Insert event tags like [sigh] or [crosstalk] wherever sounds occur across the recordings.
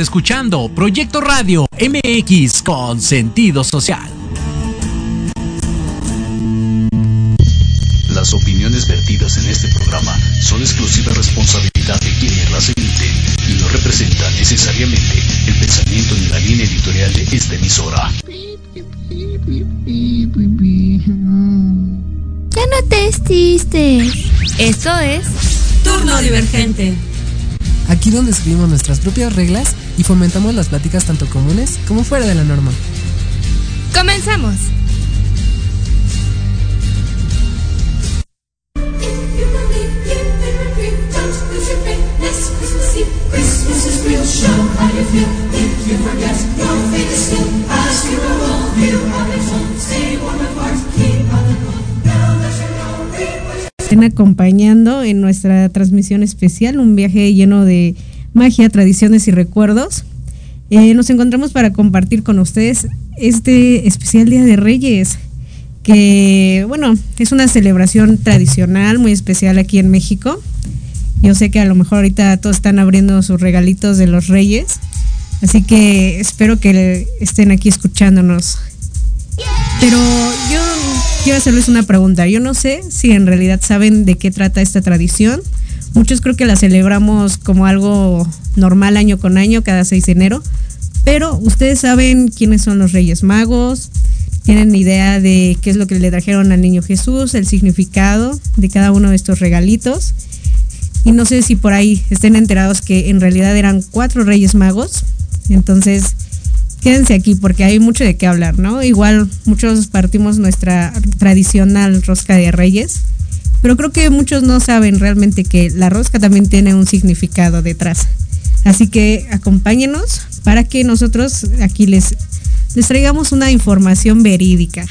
Estás escuchando Proyecto Radio MX con sentido social. Las opiniones vertidas en este programa son exclusiva responsabilidad de quienes las emiten y no representan necesariamente el pensamiento ni la línea editorial de esta emisora. Ya no te estistes. Esto es Turno Divergente. Aquí donde escribimos nuestras propias reglas y fomentamos las pláticas tanto comunes como fuera de la norma. Comenzamos. estén acompañando en nuestra transmisión especial, un viaje lleno de magia, tradiciones y recuerdos. Eh, nos encontramos para compartir con ustedes este especial Día de Reyes, que bueno, es una celebración tradicional muy especial aquí en México. Yo sé que a lo mejor ahorita todos están abriendo sus regalitos de los Reyes, así que espero que estén aquí escuchándonos. Pero yo quiero hacerles una pregunta. Yo no sé si en realidad saben de qué trata esta tradición. Muchos creo que la celebramos como algo normal año con año, cada 6 de enero. Pero ustedes saben quiénes son los Reyes Magos, tienen idea de qué es lo que le trajeron al niño Jesús, el significado de cada uno de estos regalitos. Y no sé si por ahí estén enterados que en realidad eran cuatro Reyes Magos. Entonces, quédense aquí porque hay mucho de qué hablar, ¿no? Igual muchos partimos nuestra tradicional rosca de reyes, pero creo que muchos no saben realmente que la rosca también tiene un significado detrás. Así que acompáñenos para que nosotros aquí les, les traigamos una información verídica.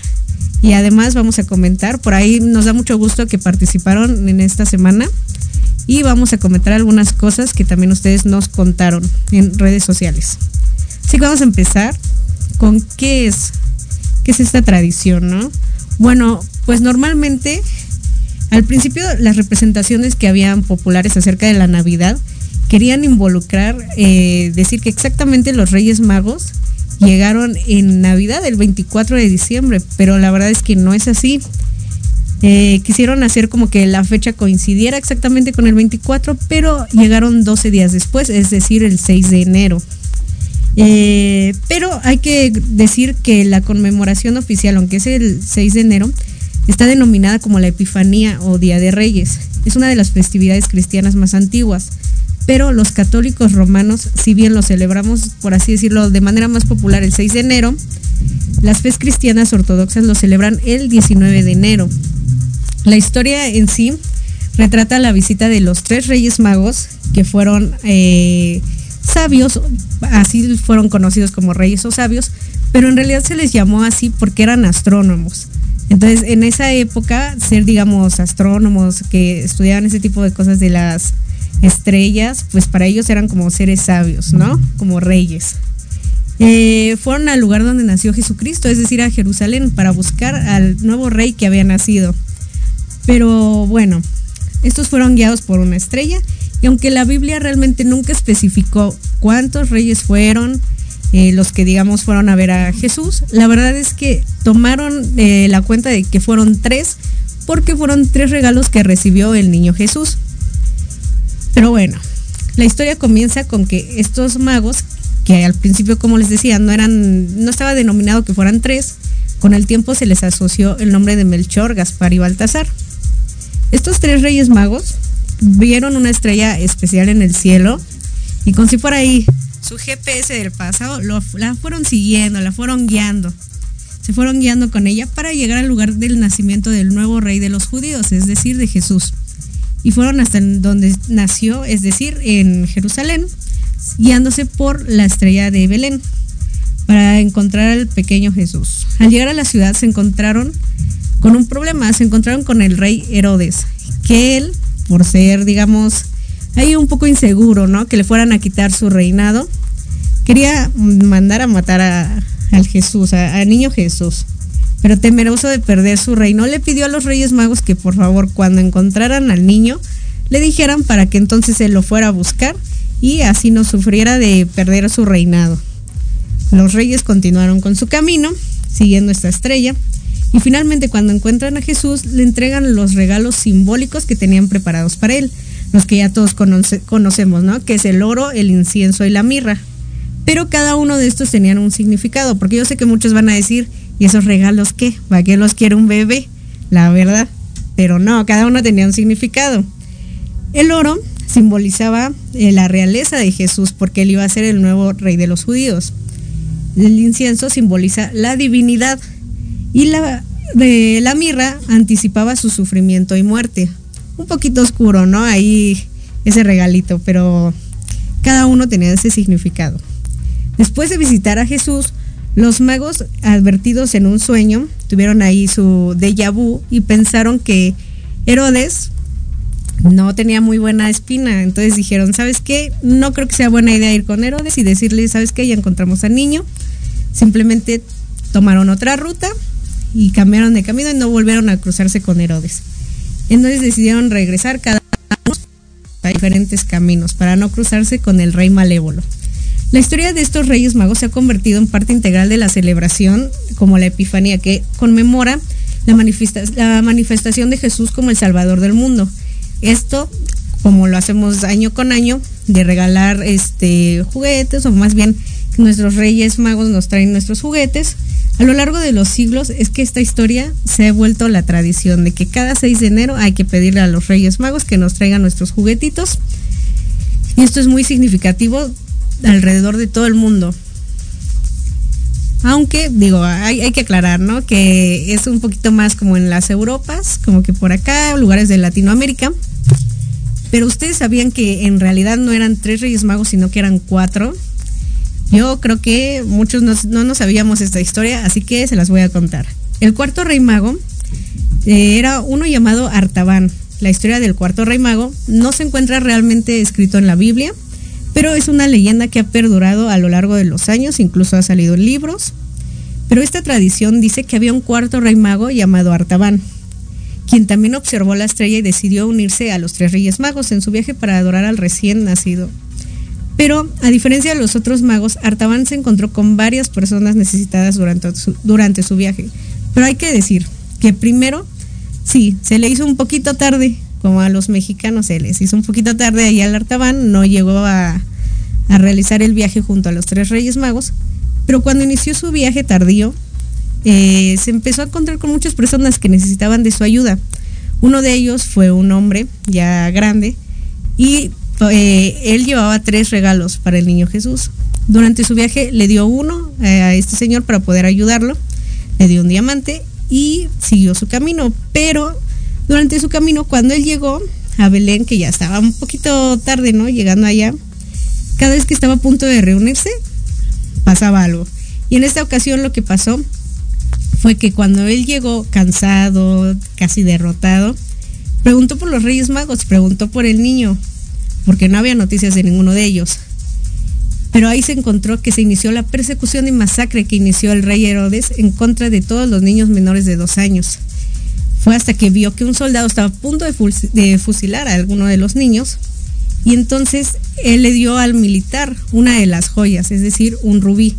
Y además vamos a comentar, por ahí nos da mucho gusto que participaron en esta semana y vamos a comentar algunas cosas que también ustedes nos contaron en redes sociales. Así que vamos a empezar con qué es, qué es esta tradición, ¿no? Bueno, pues normalmente al principio las representaciones que habían populares acerca de la Navidad querían involucrar, eh, decir que exactamente los Reyes Magos llegaron en Navidad, el 24 de diciembre, pero la verdad es que no es así. Eh, quisieron hacer como que la fecha coincidiera exactamente con el 24, pero llegaron 12 días después, es decir, el 6 de enero. Eh, pero hay que decir que la conmemoración oficial, aunque es el 6 de enero, está denominada como la Epifanía o Día de Reyes. Es una de las festividades cristianas más antiguas. Pero los católicos romanos, si bien lo celebramos, por así decirlo, de manera más popular el 6 de enero, las fes cristianas ortodoxas lo celebran el 19 de enero. La historia en sí retrata la visita de los tres reyes magos que fueron eh, sabios, así fueron conocidos como reyes o sabios, pero en realidad se les llamó así porque eran astrónomos. Entonces, en esa época, ser, digamos, astrónomos que estudiaban ese tipo de cosas de las estrellas, pues para ellos eran como seres sabios, ¿no? Como reyes. Eh, fueron al lugar donde nació Jesucristo, es decir, a Jerusalén, para buscar al nuevo rey que había nacido. Pero bueno, estos fueron guiados por una estrella y aunque la Biblia realmente nunca especificó cuántos reyes fueron, eh, los que digamos fueron a ver a Jesús, la verdad es que tomaron eh, la cuenta de que fueron tres, porque fueron tres regalos que recibió el niño Jesús. Pero bueno, la historia comienza con que estos magos, que al principio, como les decía, no eran, no estaba denominado que fueran tres, con el tiempo se les asoció el nombre de Melchor, Gaspar y Baltasar. Estos tres reyes magos vieron una estrella especial en el cielo y con si fuera ahí su GPS del pasado, la fueron siguiendo, la fueron guiando. Se fueron guiando con ella para llegar al lugar del nacimiento del nuevo rey de los judíos, es decir, de Jesús. Y fueron hasta donde nació, es decir, en Jerusalén, guiándose por la estrella de Belén para encontrar al pequeño Jesús. Al llegar a la ciudad se encontraron con un problema, se encontraron con el rey Herodes, que él por ser, digamos, ahí un poco inseguro, ¿no? Que le fueran a quitar su reinado. Quería mandar a matar a, al Jesús, al niño Jesús. Pero temeroso de perder su reino, le pidió a los Reyes Magos que por favor cuando encontraran al niño, le dijeran para que entonces él lo fuera a buscar y así no sufriera de perder su reinado. Los reyes continuaron con su camino, siguiendo esta estrella, y finalmente cuando encuentran a Jesús le entregan los regalos simbólicos que tenían preparados para él, los que ya todos conocemos, ¿no? Que es el oro, el incienso y la mirra. Pero cada uno de estos tenían un significado, porque yo sé que muchos van a decir, ¿y esos regalos qué? ¿Para qué los quiere un bebé? La verdad. Pero no, cada uno tenía un significado. El oro simbolizaba eh, la realeza de Jesús, porque él iba a ser el nuevo rey de los judíos. El incienso simboliza la divinidad y la de la mirra anticipaba su sufrimiento y muerte. Un poquito oscuro, ¿no? Ahí ese regalito, pero cada uno tenía ese significado. Después de visitar a Jesús, los magos, advertidos en un sueño, tuvieron ahí su déjà vu y pensaron que Herodes no tenía muy buena espina. Entonces dijeron, ¿sabes qué? No creo que sea buena idea ir con Herodes y decirle, ¿sabes qué? Ya encontramos al niño. Simplemente tomaron otra ruta y cambiaron de camino y no volvieron a cruzarse con Herodes. Entonces decidieron regresar cada uno a diferentes caminos para no cruzarse con el rey malévolo. La historia de estos reyes magos se ha convertido en parte integral de la celebración como la Epifanía, que conmemora la, la manifestación de Jesús como el Salvador del mundo. Esto, como lo hacemos año con año, de regalar este juguetes, o más bien nuestros reyes magos nos traen nuestros juguetes, a lo largo de los siglos es que esta historia se ha vuelto la tradición de que cada 6 de enero hay que pedirle a los Reyes Magos que nos traigan nuestros juguetitos. Y esto es muy significativo alrededor de todo el mundo. Aunque, digo, hay, hay, que aclarar, ¿no? Que es un poquito más como en las Europas, como que por acá, lugares de Latinoamérica. Pero ustedes sabían que en realidad no eran tres Reyes Magos, sino que eran cuatro. Yo creo que muchos no nos sabíamos esta historia, así que se las voy a contar. El cuarto rey mago eh, era uno llamado Artaban. La historia del cuarto rey mago no se encuentra realmente escrito en la Biblia, pero es una leyenda que ha perdurado a lo largo de los años, incluso ha salido en libros. Pero esta tradición dice que había un cuarto rey mago llamado Artaban, quien también observó la estrella y decidió unirse a los tres reyes magos en su viaje para adorar al recién nacido pero a diferencia de los otros magos, Artaban se encontró con varias personas necesitadas durante su, viaje. Pero hay que decir que primero, sí, se le hizo un poquito tarde, como a los mexicanos se les hizo un poquito tarde ahí al Artaban, no llegó a, realizar el viaje junto a los tres reyes magos, pero cuando inició su viaje tardío, eh, se empezó a encontrar con muchas personas que necesitaban de su ayuda. Uno de ellos fue un hombre ya grande y eh, él llevaba tres regalos para el niño Jesús. Durante su viaje le dio uno eh, a este señor para poder ayudarlo, le dio un diamante y siguió su camino. Pero durante su camino, cuando él llegó a Belén, que ya estaba un poquito tarde, ¿no? Llegando allá, cada vez que estaba a punto de reunirse, pasaba algo. Y en esta ocasión lo que pasó fue que cuando él llegó cansado, casi derrotado, preguntó por los Reyes Magos, preguntó por el niño, porque no había noticias de ninguno de ellos. Pero ahí se encontró que se inició la persecución y masacre que inició el rey Herodes en contra de todos los niños menores de dos años. Fue hasta que vio que un soldado estaba a punto de fusilar a alguno de los niños y entonces él le dio al militar una de las joyas, es decir, un rubí,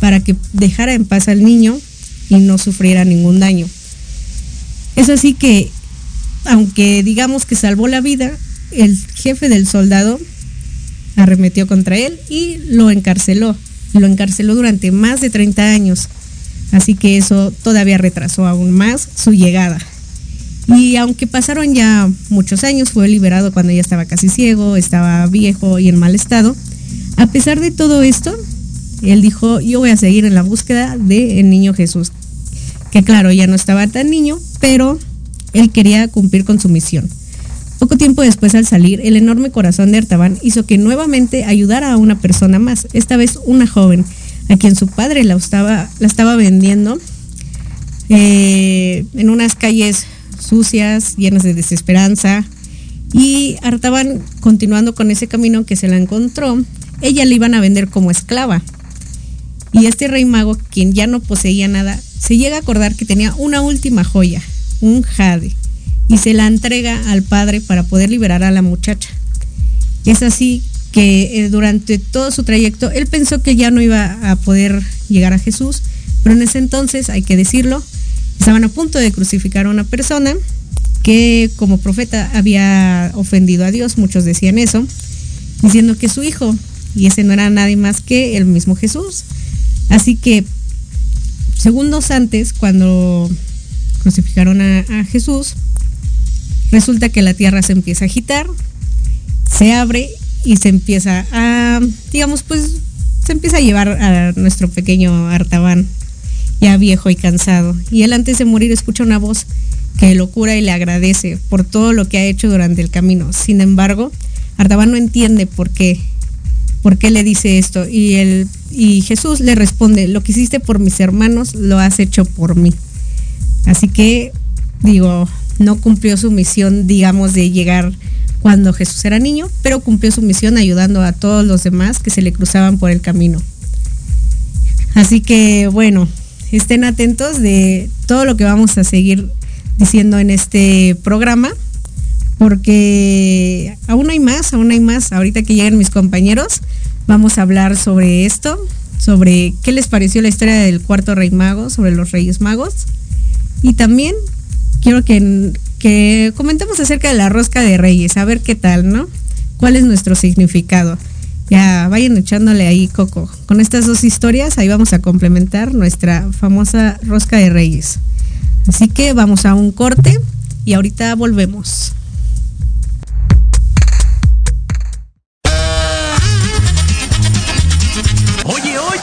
para que dejara en paz al niño y no sufriera ningún daño. Es así que, aunque digamos que salvó la vida, el jefe del soldado arremetió contra él y lo encarceló. Lo encarceló durante más de 30 años. Así que eso todavía retrasó aún más su llegada. Y aunque pasaron ya muchos años, fue liberado cuando ya estaba casi ciego, estaba viejo y en mal estado. A pesar de todo esto, él dijo, yo voy a seguir en la búsqueda del niño Jesús. Que claro, ya no estaba tan niño, pero él quería cumplir con su misión. Poco tiempo después al salir, el enorme corazón de Artaban hizo que nuevamente ayudara a una persona más, esta vez una joven, a quien su padre la estaba, la estaba vendiendo eh, en unas calles sucias, llenas de desesperanza. Y Artaban, continuando con ese camino que se la encontró, ella le iban a vender como esclava. Y este rey mago, quien ya no poseía nada, se llega a acordar que tenía una última joya, un jade y se la entrega al padre para poder liberar a la muchacha. Es así que eh, durante todo su trayecto él pensó que ya no iba a poder llegar a Jesús, pero en ese entonces, hay que decirlo, estaban a punto de crucificar a una persona que como profeta había ofendido a Dios, muchos decían eso, diciendo que su hijo, y ese no era nadie más que el mismo Jesús. Así que segundos antes, cuando crucificaron a, Jesús, resulta que la tierra se empieza a agitar, se abre y se empieza a, digamos, pues se empieza a llevar a nuestro pequeño Artaban, ya viejo y cansado. Y él antes de morir escucha una voz que lo cura y le agradece por todo lo que ha hecho durante el camino. Sin embargo, Artaban no entiende por qué, por qué le dice esto. Y, él, y Jesús le responde, lo que hiciste por mis hermanos, lo has hecho por mí. Así que, digo, no cumplió su misión, digamos, de llegar cuando Jesús era niño, pero cumplió su misión ayudando a todos los demás que se le cruzaban por el camino. Así que bueno, estén atentos de todo lo que vamos a seguir diciendo en este programa, porque aún hay más, aún hay más. Ahorita que lleguen mis compañeros, vamos a hablar sobre esto, sobre qué les pareció la historia del cuarto rey mago, sobre los reyes magos. Y también quiero que, que comentemos acerca de la rosca de reyes, a ver qué tal, ¿no? ¿Cuál es nuestro significado? Ya vayan echándole ahí coco. Con estas dos historias ahí vamos a complementar nuestra famosa rosca de reyes. Así que vamos a un corte y ahorita volvemos.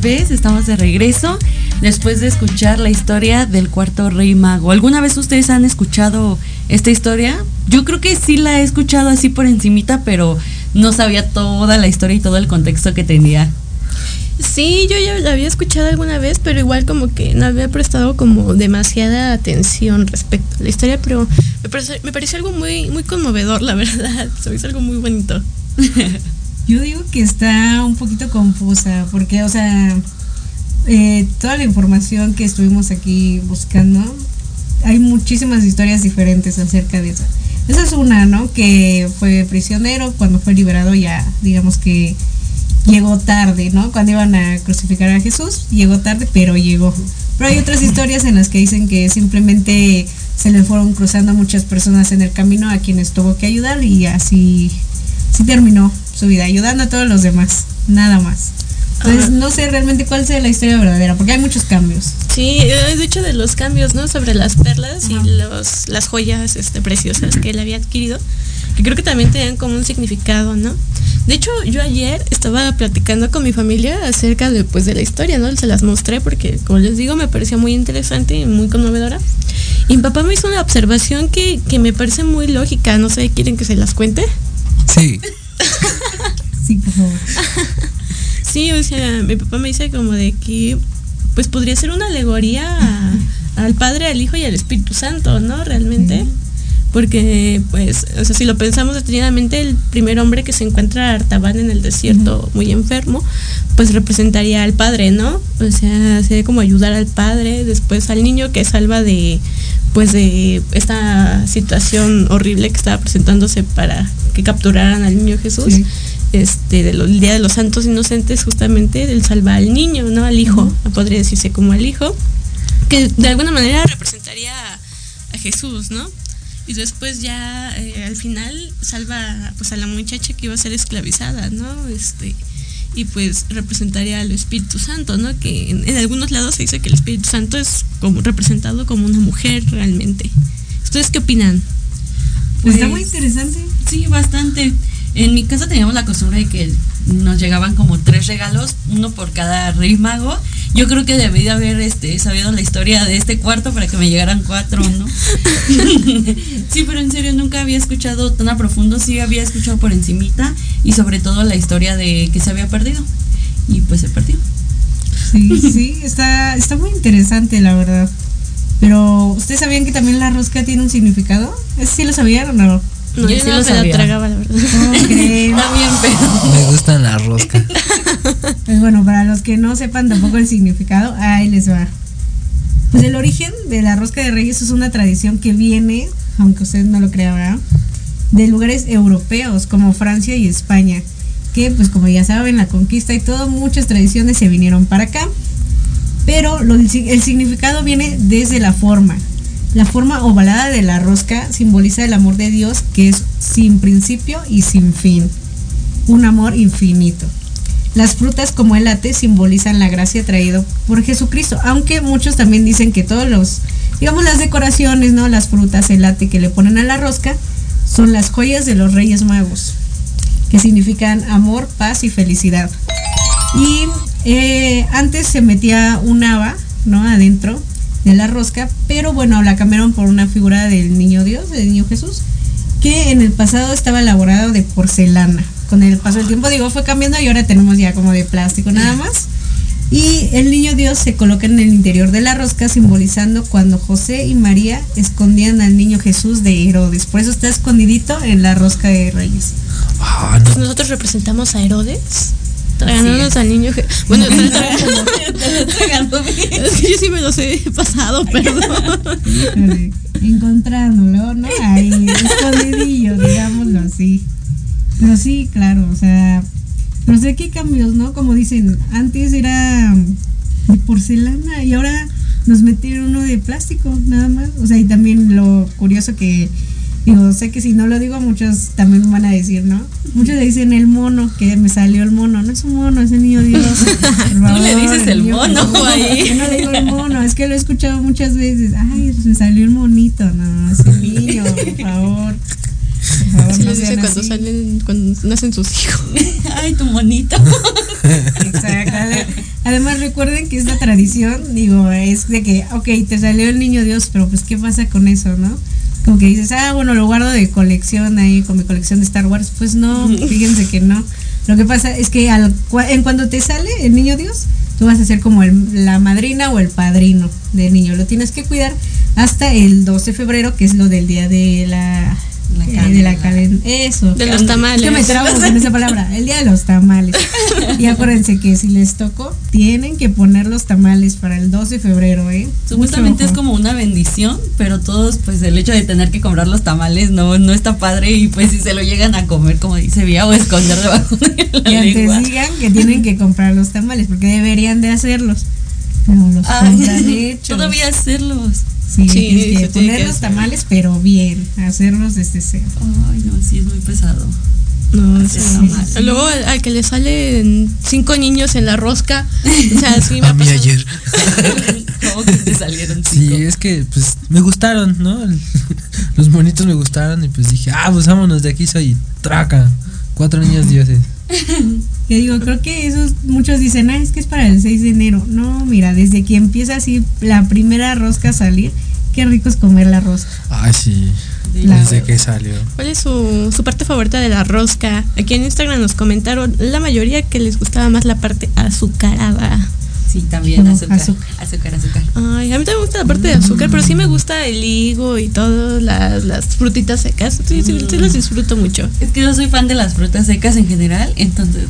Vez estamos de regreso después de escuchar la historia del cuarto rey mago. ¿Alguna vez ustedes han escuchado esta historia? Yo creo que sí la he escuchado así por encimita, pero no sabía toda la historia y todo el contexto que tenía. Sí, yo ya la había escuchado alguna vez, pero igual como que no había prestado como demasiada atención respecto a la historia, pero me pareció, me pareció algo muy, muy conmovedor, la [laughs] verdad. Se me hizo algo muy bonito. [laughs] Yo digo que está un poquito confusa, porque, o sea, eh, toda la información que estuvimos aquí buscando, hay muchísimas historias diferentes acerca de eso. Esa es una, ¿no? Que fue prisionero, cuando fue liberado ya, digamos que llegó tarde, ¿no? Cuando iban a crucificar a Jesús, llegó tarde, pero llegó. Pero hay otras historias en las que dicen que simplemente se le fueron cruzando muchas personas en el camino a quienes tuvo que ayudar y así, así terminó su vida, ayudando a todos los demás, nada más. Entonces, no sé realmente cuál sea la historia verdadera, porque hay muchos cambios. Sí, he dicho de los cambios, ¿no? Sobre las perlas y los, las joyas este, preciosas que él había adquirido, que creo que también tenían como un significado, ¿no? De hecho, yo ayer estaba platicando con mi familia acerca de, pues, de la historia, ¿no? Se las mostré porque, como les digo, me parecía muy interesante y muy conmovedora. Y mi papá me hizo una observación que, que me parece muy lógica, no sé, ¿quieren que se las cuente? Sí. Sí, por favor. Sí, o sea, mi papá me dice como de que pues podría ser una alegoría a- al Padre, al Hijo y al Espíritu Santo, ¿no? Realmente. Porque, pues, o sea, si lo pensamos detenidamente, el primer hombre que se encuentra a Artaban en el desierto, muy enfermo, pues representaría al Padre, ¿no? O sea, sería como ayudar al Padre, después al niño que salva de, pues, de esta situación horrible que estaba presentándose para que capturaran al niño Jesús Sí. este del Día de los Santos Inocentes justamente del salva al niño, ¿no? Al hijo, podría decirse como al hijo, que de alguna manera representaría a, a Jesús, ¿no? Y después ya eh, al final salva pues a la muchacha que iba a ser esclavizada, ¿no? Este y pues representaría al Espíritu Santo, ¿no? Que en, en algunos lados se dice que el Espíritu Santo es como representado como una mujer realmente. ¿Ustedes qué opinan? Pues está Pues- muy interesante. Sí, bastante. En mi casa teníamos la costumbre de que nos llegaban como tres regalos, uno por cada rey mago. Yo creo que debí de haber este, sabido la historia de este cuarto para que me llegaran cuatro, ¿no? [laughs] sí, pero en serio nunca había escuchado tan a profundo, sí había escuchado por encimita y sobre todo la historia de que se había perdido. Y pues se perdió. Sí, sí, está, está muy interesante, la verdad. Pero, ¿ustedes sabían que también la rosca tiene un significado? ¿Ese sí lo sabían o no? No, Yo yo, sí no lo me tragaba, la verdad. [laughs] Ok. [laughs] También, pero... Me gustan la rosca. Pues bueno, para los que no sepan tampoco el significado, ahí les va. Pues el origen de la rosca de reyes es una tradición que viene, aunque ustedes no lo crean, ¿verdad? de lugares europeos como Francia y España, que pues como ya saben, la conquista y todo, muchas tradiciones se vinieron para acá. Pero lo- el significado viene desde la forma. La forma ovalada de la rosca simboliza el amor de Dios que es sin principio y sin fin. Un amor infinito. Las frutas como el late simbolizan la gracia traído por Jesucristo, aunque muchos también dicen que todos los, digamos las decoraciones, ¿no? Las frutas, el late que le ponen a la rosca son las joyas de los Reyes Magos, que significan amor, paz y felicidad. Y eh, antes se metía un haba, ¿no? Adentro de la rosca, pero bueno, la cambiaron por una figura del niño Dios, del niño Jesús, que en el pasado estaba elaborado de porcelana. Con el paso del tiempo, digo, fue cambiando y ahora tenemos ya como de plástico nada más. Y el niño Dios se coloca en el interior de la rosca, simbolizando cuando José y María escondían al niño Jesús de Herodes. Por eso está escondidito en la rosca de Reyes. Ah, no. Nosotros representamos a Herodes. Tragándonos al niño. Je- Bueno, [laughs] [laughs] es que yo sí me los he pasado, perdón. Encontrándolo, ¿no? Ahí, escondidillo, digámoslo así. Pero sí, claro, o sea, pero sé que hay cambios, ¿no? Como dicen, antes era de porcelana y ahora nos metieron uno de plástico, nada más. O sea, y también lo curioso que, digo, sé que si no lo digo, muchos también van a decir, ¿no? Muchos le dicen el mono, que me salió el mono. No es un mono, es el niño Dios. [laughs] Por Tú le favor, dices el niño mono, güey. Yo no le digo el mono, es que lo he escuchado muchas veces. Ay, me salió el monito. No, es el niño, por [laughs] favor. Por favor, Sí, no les dice cuando así. salen, cuando nacen sus hijos. [laughs] Ay, tu monito. Exacto. Ade- Además, recuerden que esta tradición, digo, es de que, ok, te salió el niño Dios, pero pues, ¿qué pasa con eso, no? Como que dices, ah, bueno, lo guardo de colección ahí con mi colección de Star Wars. Pues no, [laughs] fíjense que no. Lo que pasa es que al, en cuando te sale el niño Dios, tú vas a ser como el- la madrina o el padrino del niño. Lo tienes que cuidar hasta el 12 de febrero, que es lo del día de la. La eh, de la calen- eso De los tamales. es que me trabo con esa palabra, el día de los tamales. [laughs] Y acuérdense que si les tocó, tienen que poner los tamales para el 12 de febrero, ¿eh? Supuestamente es como una bendición, pero todos, pues el hecho de tener que comprar los tamales no, no está padre y pues si se lo llegan a comer, como dice Vía, o esconder debajo de la Que antes digan que tienen que comprar los tamales, porque deberían de hacerlos. No los compran [laughs] hechos. todavía hacerlos. Sí, Sí, que poner que los tamales, pero bien, hacerlos desde cero. Ay, no, sí es muy pesado. No, sí. Luego al, al que le salen cinco niños en la rosca. O sea, sí me A mí ayer. [laughs] ¿Cómo que te salieron Sí, cinco? es que pues me gustaron, ¿no? [laughs] Los monitos me gustaron y pues dije, ah, pues vámonos de aquí, soy traca. Cuatro niños dioses. [laughs] Que digo, creo que esos muchos dicen, ah, es que es para el 6 de enero. No, mira, desde que empieza así la primera rosca a salir, qué rico es comer la rosca. Ay, sí. Desde que salió. ¿Cuál es su, su parte favorita de la rosca? Aquí en Instagram nos comentaron la mayoría que les gustaba más la parte azucarada. Sí, también No, azúcar. azúcar. Azúcar, azúcar. Ay, a mí también me gusta la parte de azúcar, pero sí me gusta el higo y todas las, las frutitas secas. Sí, sí, sí las disfruto mucho. Es que yo soy fan de las frutas secas en general, entonces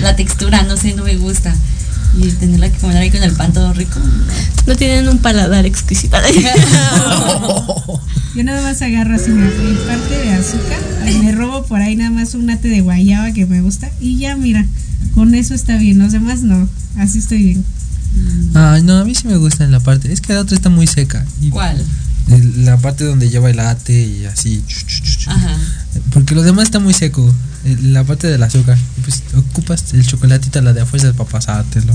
la textura, no sé, no me gusta. Y tenerla que comer ahí con el pan todo rico. No tienen un paladar exquisito. [laughs] Yo nada más agarro así mi, parte de azúcar, y me robo por ahí nada más un mate de guayaba que me gusta y ya mira, con eso está bien, los demás no, así estoy bien. Ay, no, a mí sí me gusta en la parte. Es que la otra está muy seca. Y ¿Cuál? La parte donde lleva el ate y así. Ajá. Porque lo demás está muy seco. La parte del azúcar. Pues ocupas el chocolatito, la de afuera para pasártelo.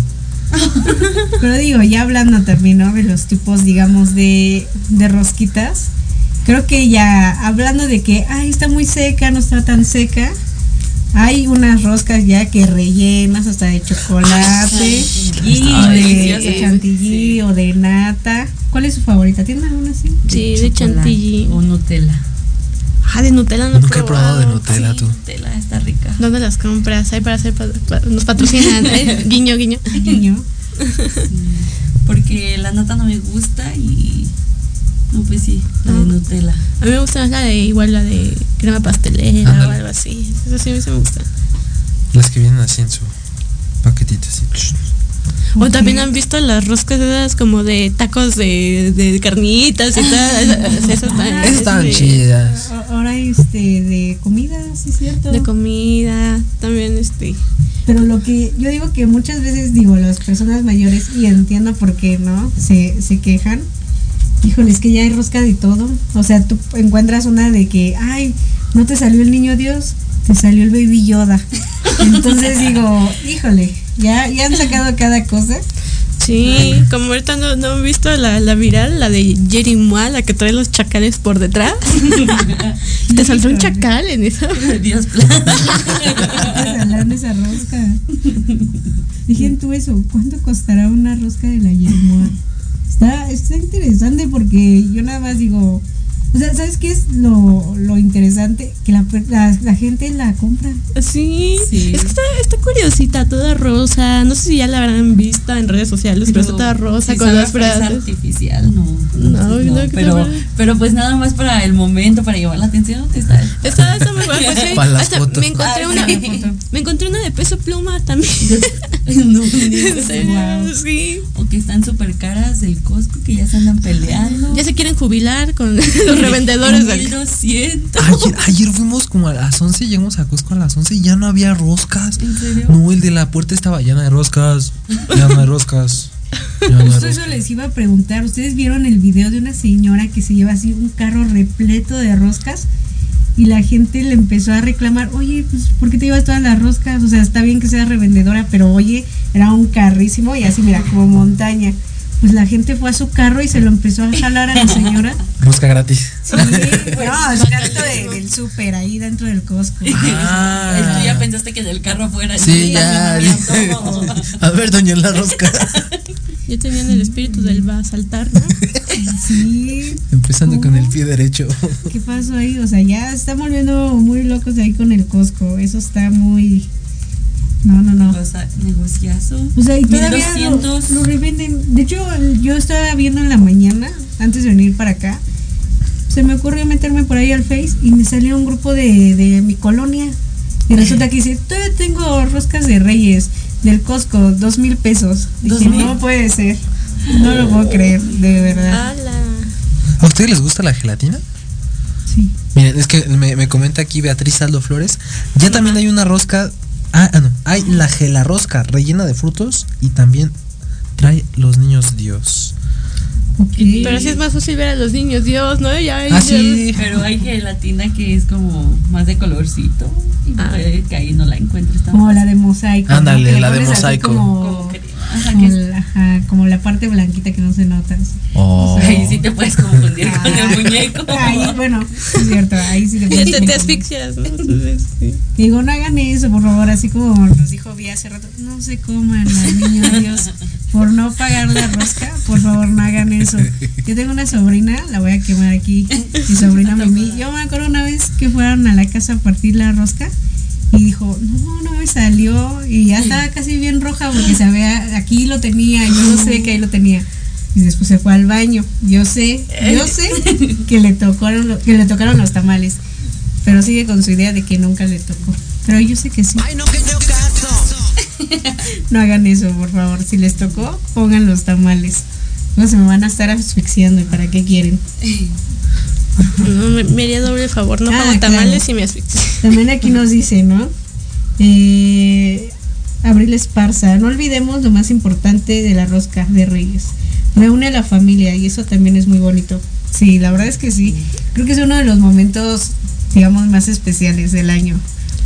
[laughs] Pero digo, ya hablando también, ¿no? De los tipos, digamos, de, de rosquitas, creo que ya hablando de que, ay, está muy seca, no está tan seca, hay unas roscas ya que rellenas hasta de chocolate sí, y de, de chantilly o de nata. ¿Cuál es su favorita? ¿Tienen alguna así? Sí, de chantilly. O Nutella. Ah, de Nutella no Nunca he probado de Nutella, Sí, tú. Nutella está rica. ¿Dónde las compras? Hay para hacer. pa- pa- nos patrocinan, [laughs] ¿eh? Guiño, guiño. Niño. Porque la nata no me gusta y. No, pues sí, la de Ah. Nutella. A mí me gusta más la de igual la de crema pastelera o algo así. Eso sí, a mí sí me gusta. Las que vienen así en su paquetito así. O también han visto las roscas esas como de tacos de, de carnitas y tal. Esas, Ah, Están de- chidas. Ahora este de comida, sí es cierto. De comida, también este. Pero lo que yo digo que muchas veces digo las personas mayores y entiendo por qué no se, se quejan. Híjole, es que ya hay rosca de todo. O sea, tú encuentras una de que, ay, no te salió el niño Dios, te salió el baby Yoda. [laughs] Entonces digo, híjole, ya, ya han sacado cada cosa. Sí, como ahorita no, no han visto la, la viral, la de Jerry Mua, la que trae los chacales por detrás. [laughs] Te saltó un chacal en esa. [laughs] Dios esa rosca. Dijen tú eso, ¿cuánto costará una rosca de la yermoa? Está, está interesante porque yo nada más digo, o sea, ¿sabes qué es lo, lo interesante? Que la, per- la, la gente la compra. Sí, Sí. es que está, está curiosita, toda rosa. No sé si ya la habrán visto en redes sociales, pero, está toda rosa si con las frases. artificial, no. No, no, pero, pero pues nada más para el momento, para llevar la atención. Está, Está, está muy guapa, [laughs] sí. Para las Hasta fotos. me encontré Ay, una, me encontré una de peso pluma también. [laughs] no, Wow. [laughs] sí. O que están súper caras del Costco, que ya se andan peleando. Ya se quieren jubilar con los revendedores del 1200. Ayer, ayer fuimos como a las 11, llegamos a Cusco a las 11 y ya no había roscas. ¿En serio? No, el de la puerta estaba llena de roscas. Ya no hay roscas. [laughs] Justo eso les iba a preguntar. ¿Ustedes vieron el video de una señora que se lleva así un carro repleto de roscas? Y la gente le empezó a reclamar, oye, pues, ¿por qué te llevas todas las roscas? O sea, está bien que seas revendedora, pero oye, era un carrísimo y así, mira, como montaña. Pues la gente fue a su carro y se lo empezó a jalar a la señora. Rosca gratis. Sí, no, es gasto de- del súper ahí dentro del Costco. [laughs] Ah. Tú ya pensaste que del carro afuera. Sí, ya. A ver, doña la rosca. [laughs] Ya tenían el espíritu del va a saltar, ¿no? [laughs] Sí, Empezando con el pie derecho. ¿qué pasó ahí? O sea, ya se están volviendo muy locos ahí con el Costco. Eso está muy. No, no, no. O sea, negociazo. O sea, y todavía lo, 1200. lo revenden. De hecho, yo estaba viendo en la mañana, antes de venir para acá, se me ocurrió meterme por ahí al Face y me salió un grupo de, de mi colonia. Y resulta que dice, todavía tengo roscas de reyes del Costco, dos mil pesos. ¿Dos Dije, mil? no puede ser. No lo puedo creer, de verdad. ¿A ustedes les gusta la gelatina? Sí. Miren, es que me, me comenta aquí Beatriz Aldo Flores. Ya también hay una rosca. Ah, ah, no. Hay la gelarrosca rellena de frutos y también trae los niños Dios. Pero así es más fácil ver a los niños, Dios, ¿no? Ya, Ah, ya- sí. Pero hay gelatina que es como más de colorcito. Y Ah. puede que ahí no la encuentres tan Como la de mosaico. Ándale, la de mosaico. Como, Como que- ajá, como que es- la, ajá, como la parte blanquita que no se nota. Oh. Ahí sí te puedes confundir con el [laughs] muñeco. Ahí, bueno, es cierto, ahí sí te Ya puedes te, te confundir. asfixias, ¿no? [laughs] Sí. Digo, no hagan eso, por favor, así como nos dijo Vi hace rato, no se coman al niño Dios por no pagar la rosca, por favor, no hagan eso. Yo tengo una sobrina, la voy a quemar aquí, mi sobrina Mimi. Yo me acuerdo una vez que fueron a la casa a partir la rosca y dijo, no, no me salió y ya estaba casi bien roja porque se había, aquí lo tenía, yo no sé que ahí lo tenía. Y después se fue al baño. Yo sé, yo sé que le tocaron, que le tocaron los tamales. Pero sigue con su idea de que nunca le tocó. Pero yo sé que sí. Ay, no, que. No [laughs] hagan eso, por favor. Si les tocó, pongan los tamales. No se me van a estar asfixiando. ¿Y para qué quieren? No, me, me haría doble favor. No Ah, pago tamales claro. y me asfixio. También aquí nos dice, ¿no? Eh, Abril Esparza. No olvidemos lo más importante de la rosca de Reyes. Reúne a la familia y eso también es muy bonito. Sí, la verdad es que sí. Creo que es uno de los momentos, digamos, más especiales del año.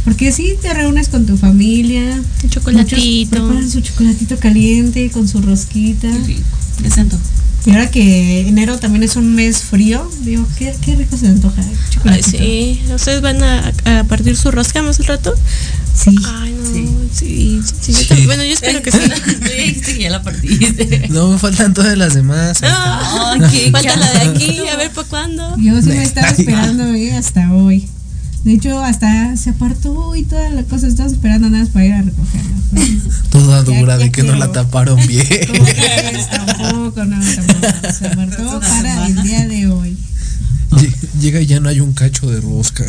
Porque sí, te reúnes con tu familia. Un chocolatito. Muchos preparan su chocolatito caliente con su rosquita. Qué rico. Y ahora que enero también es un mes frío, digo, qué, qué rico se antoja. ¿eh? Ay, sí. ¿Ustedes van a, a partir su rosca más al rato? Sí. Ay, no. Sí. Sí, sí, sí, yo Sí. también- Bueno, yo espero que sí. [laughs] Ya la partiste. No, me [laughs] faltan todas las demás. Ah, Ay, qué Falta la de aquí, a ver para cuándo. Yo sí me estaba esperando eh, hasta hoy. De hecho, hasta se apartó y toda la cosa. Estaba esperando nada más para ir a recogerla. Toda Ya- dura ya de que no la taparon [laughs] bien. Tampoco, no, tampoco. Se apartó para el día de hoy. Lle- Llega y ya no hay un cacho de rosca.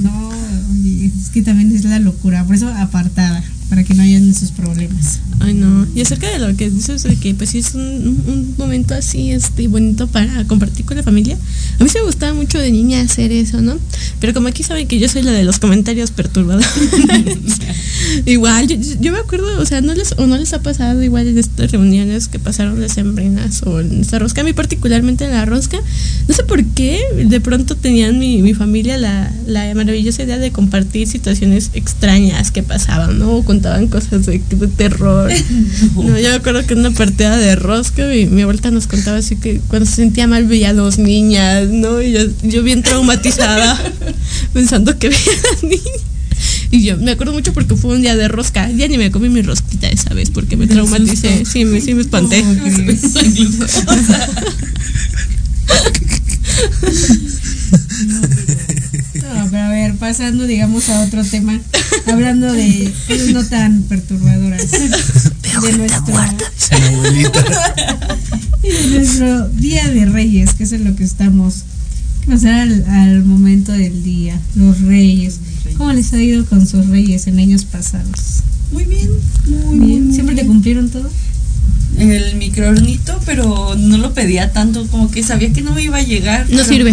No, oye, es que también es la locura. Por eso apartada, para que no hayan esos problemas. Ay, no. Y acerca de lo que dices, de que pues sí es un, momento así este bonito para compartir con la familia. A mí sí me gustaba mucho de niña hacer eso, ¿no? Pero como aquí saben que yo soy la de los comentarios perturbadores. [laughs] igual, yo, yo me acuerdo, o sea, no les, o no les ha pasado igual en estas reuniones que pasaron de sembrinas o en esta rosca, a mí particularmente en la rosca, no sé por qué, de pronto tenían mi, mi familia la, la maravillosa idea de compartir situaciones extrañas que pasaban, ¿no? Contaban cosas de, de terror. [laughs] No, yo me acuerdo que en una partida de rosca mi, mi abuelita nos contaba así que cuando se sentía mal veía a dos niñas, ¿no? Y yo, yo bien traumatizada [laughs] pensando que veía a niñas. Y yo me acuerdo mucho porque fue un día de rosca. Ya ni me comí mi rosquita esa vez porque me traumaticé. Sí, me, sí me espanté. [laughs] pasando, digamos, a otro tema, hablando de cosas no tan perturbadoras de nuestro, [laughs] de nuestro Día de Reyes, que es en lo que estamos. Pasar al, al momento del día, los Reyes. ¿Cómo les ha ido con sus Reyes en años pasados? Muy bien, muy Bien, bien. ¿Siempre te cumplieron todo? El microornito, pero no lo pedía tanto, como que sabía que no me iba a llegar. No sirve.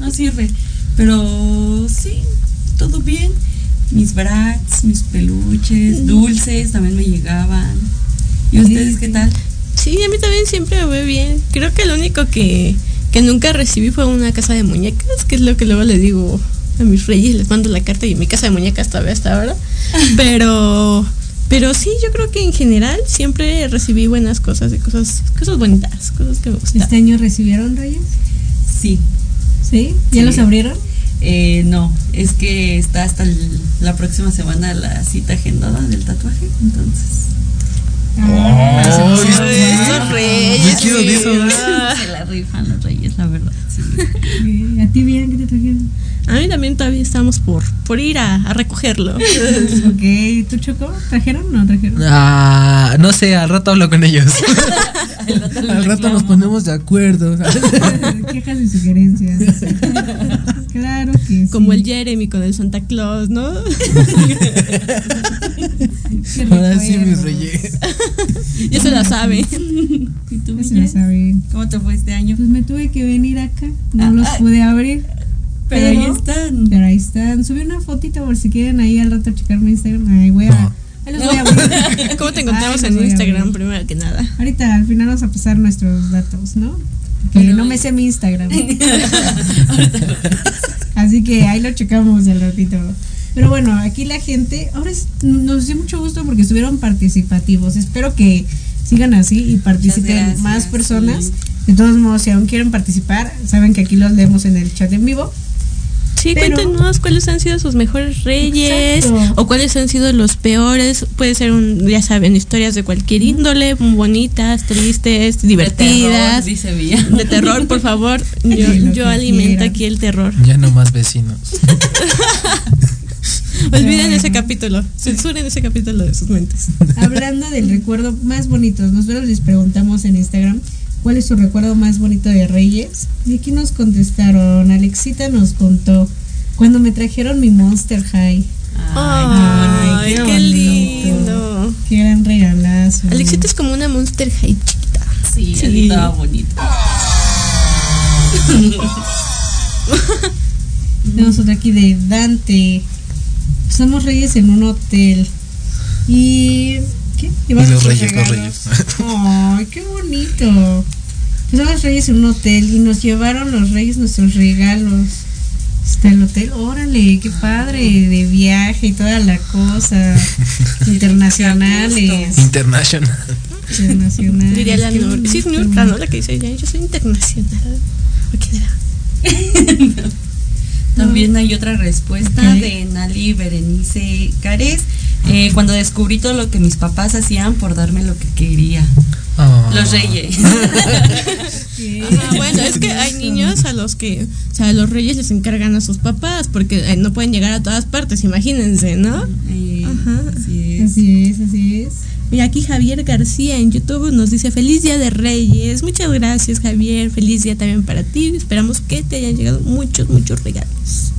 no [laughs] sirve. Pero sí, todo bien. Mis brats, mis peluches, dulces también me llegaban. ¿Y ustedes qué tal? Sí, a mí también siempre me ve bien. Creo que lo único que, que nunca recibí fue una casa de muñecas, que es lo que luego le digo a mis reyes, les mando la carta y mi casa de muñecas todavía hasta ahora. [laughs] Pero Pero sí, yo creo que en general siempre recibí buenas cosas y cosas, cosas bonitas, cosas que me gustaron. ¿Este año recibieron reyes? Sí. ¿Sí? ¿Ya Sí. los abrieron? Eh, no, es que está hasta el- la próxima semana la cita agendada del tatuaje, entonces. Ah, Ay, Esos reyes. Yo quiero de. Ah. Se la rifan los reyes, la verdad. Sí. Ok. ¿A ti bien qué te trajeron? A mí también todavía estamos por, por ir a, a recogerlo. [laughs] ok, ¿tú Choco? ¿Trajeron o no trajeron? Ah, no sé, al rato hablo con ellos. [laughs] Al rato le al rato reclamo. nos ponemos de acuerdo. [laughs] Quejas y sugerencias. claro que sí. Como el Jeremy con el Santa Claus, ¿no? Ahora sí mis reyes. [laughs] ya se la sabe. [laughs] ¿Y tú, Ya se. ¿Cómo te fue este año? Pues me tuve que venir acá. No Ah, los ah. pude abrir. Pero ahí están. Pero ahí están. Subí una fotito por si quieren ahí al rato checar mi Instagram. Ahí voy a. Ahí los voy a abrir. [laughs] ¿Cómo te encontramos Ay, en Instagram primero que nada? Ahorita al final vamos a pasar nuestros datos, ¿no? Que Pero- no me sé mi Instagram. Así que ahí lo checamos al ratito. Pero bueno, aquí la gente, ahora es- nos dio mucho gusto porque estuvieron participativos. Espero que sigan así y participen gracias, más personas. sí. De todos modos, si aún quieren participar, saben que aquí los leemos en el chat en vivo. Sí, Pero- cuéntenos cuáles han sido sus mejores reyes Exacto. o cuáles han sido los peores. Puede ser, un, ya saben, historias de cualquier índole, bonitas, tristes, divertidas. De terror, dice Villa. De terror, por favor. [laughs] Yo, yo alimento quieran. aquí el terror. Ya no más vecinos. [laughs] Olviden ese capítulo. Censuren ese capítulo de sus mentes. [laughs] Hablando del recuerdo más bonito, nosotros les preguntamos en Instagram cuál es su recuerdo más bonito de Reyes. Y aquí nos contestaron, Alexita nos contó, cuando me trajeron mi Monster High. Ay, qué, bonito. lindo. Qué gran regalazo. Alexita es como una Monster High chiquita. Sí, Sí. estaba bonito. [laughs] Tenemos otra aquí de Dante. Somos reyes en un hotel. Y. ¿Qué? Y Llevamos los reyes, los reyes. [laughs] Ay, qué bonito. Pues somos reyes en un hotel y nos llevaron los reyes nuestros regalos. Está el hotel, órale, qué padre, de viaje y toda la cosa. [laughs] Internacionales. International. Internacionales. Diría la Nur. Sí, es. Nurka, ¿no? La que dice, ya, yo soy internacional. ¿Por qué será? También hay otra respuesta de Nali Berenice Cares. Eh, cuando descubrí todo lo que mis papás hacían por darme lo que quería. Ah. Los reyes. [laughs] Ah, bueno, es que hay niños a los que, o sea, los reyes les encargan a sus papás porque eh, no pueden llegar a todas partes, imagínense, ¿no? Eh, Ajá. así es. Así es, así es. Mira, aquí Javier García en YouTube nos dice feliz día de Reyes. Muchas gracias, Javier. Feliz día también para ti. Esperamos que te hayan llegado muchos, muchos regalos.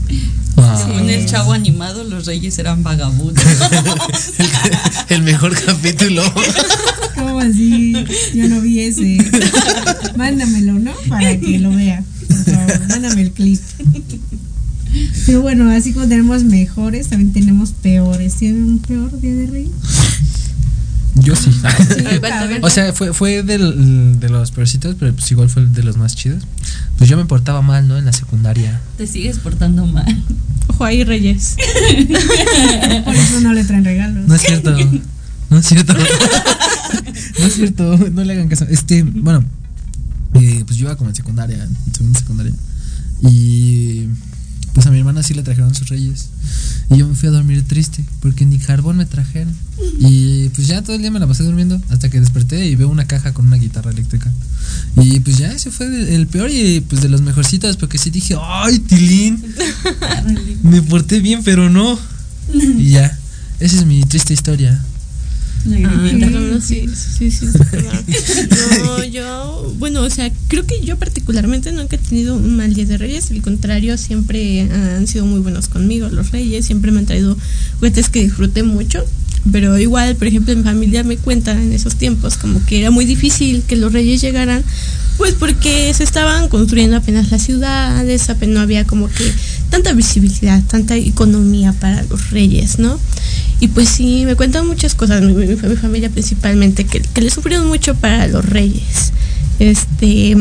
Ah. Según el chavo animado, los reyes eran vagabundos. [laughs] el, el mejor capítulo. ¿Cómo así? Yo no vi ese. Mándamelo, ¿no? Para que lo vea. Por favor, mándame el clip. Pero bueno, así como tenemos mejores, también tenemos peores. ¿Tienen un peor día de rey? Yo sí. [laughs] [laughs] O sea, fue, fue del, de los peorcitos, pero pues igual fue de los más chidos. Pues yo me portaba mal, ¿no? En la secundaria. Te sigues portando mal. Ojo ahí, Reyes. [laughs] Por eso no le traen regalos. No es cierto. No es cierto. No es cierto. No le hagan caso. Este, bueno, eh, pues yo iba como en secundaria, en segunda secundaria. Y pues a mi hermana sí le trajeron sus reyes. Y yo me fui a dormir triste porque ni carbón me trajeron. Y pues ya todo el día me la pasé durmiendo hasta que desperté y veo una caja con una guitarra eléctrica. Y pues ya ese fue el peor y pues de los mejorcitos porque sí dije, ay, Tilín, [laughs] me porté bien pero no. Y ya, esa es mi triste historia. Sí, sí, sí. No, yo, bueno, o sea, creo que yo particularmente nunca he tenido un mal día de Reyes. Al contrario, siempre han sido muy buenos conmigo los Reyes. Siempre me han traído juguetes que disfruté mucho. Pero igual, por ejemplo, mi familia me cuenta en esos tiempos como que era muy difícil que los Reyes llegaran, pues porque se estaban construyendo apenas las ciudades, apenas no había como que tanta visibilidad, tanta economía para los Reyes, ¿no? Y pues sí, me cuentan muchas cosas, mi, mi- mi familia principalmente, que, que le sufrieron mucho para los reyes. Este,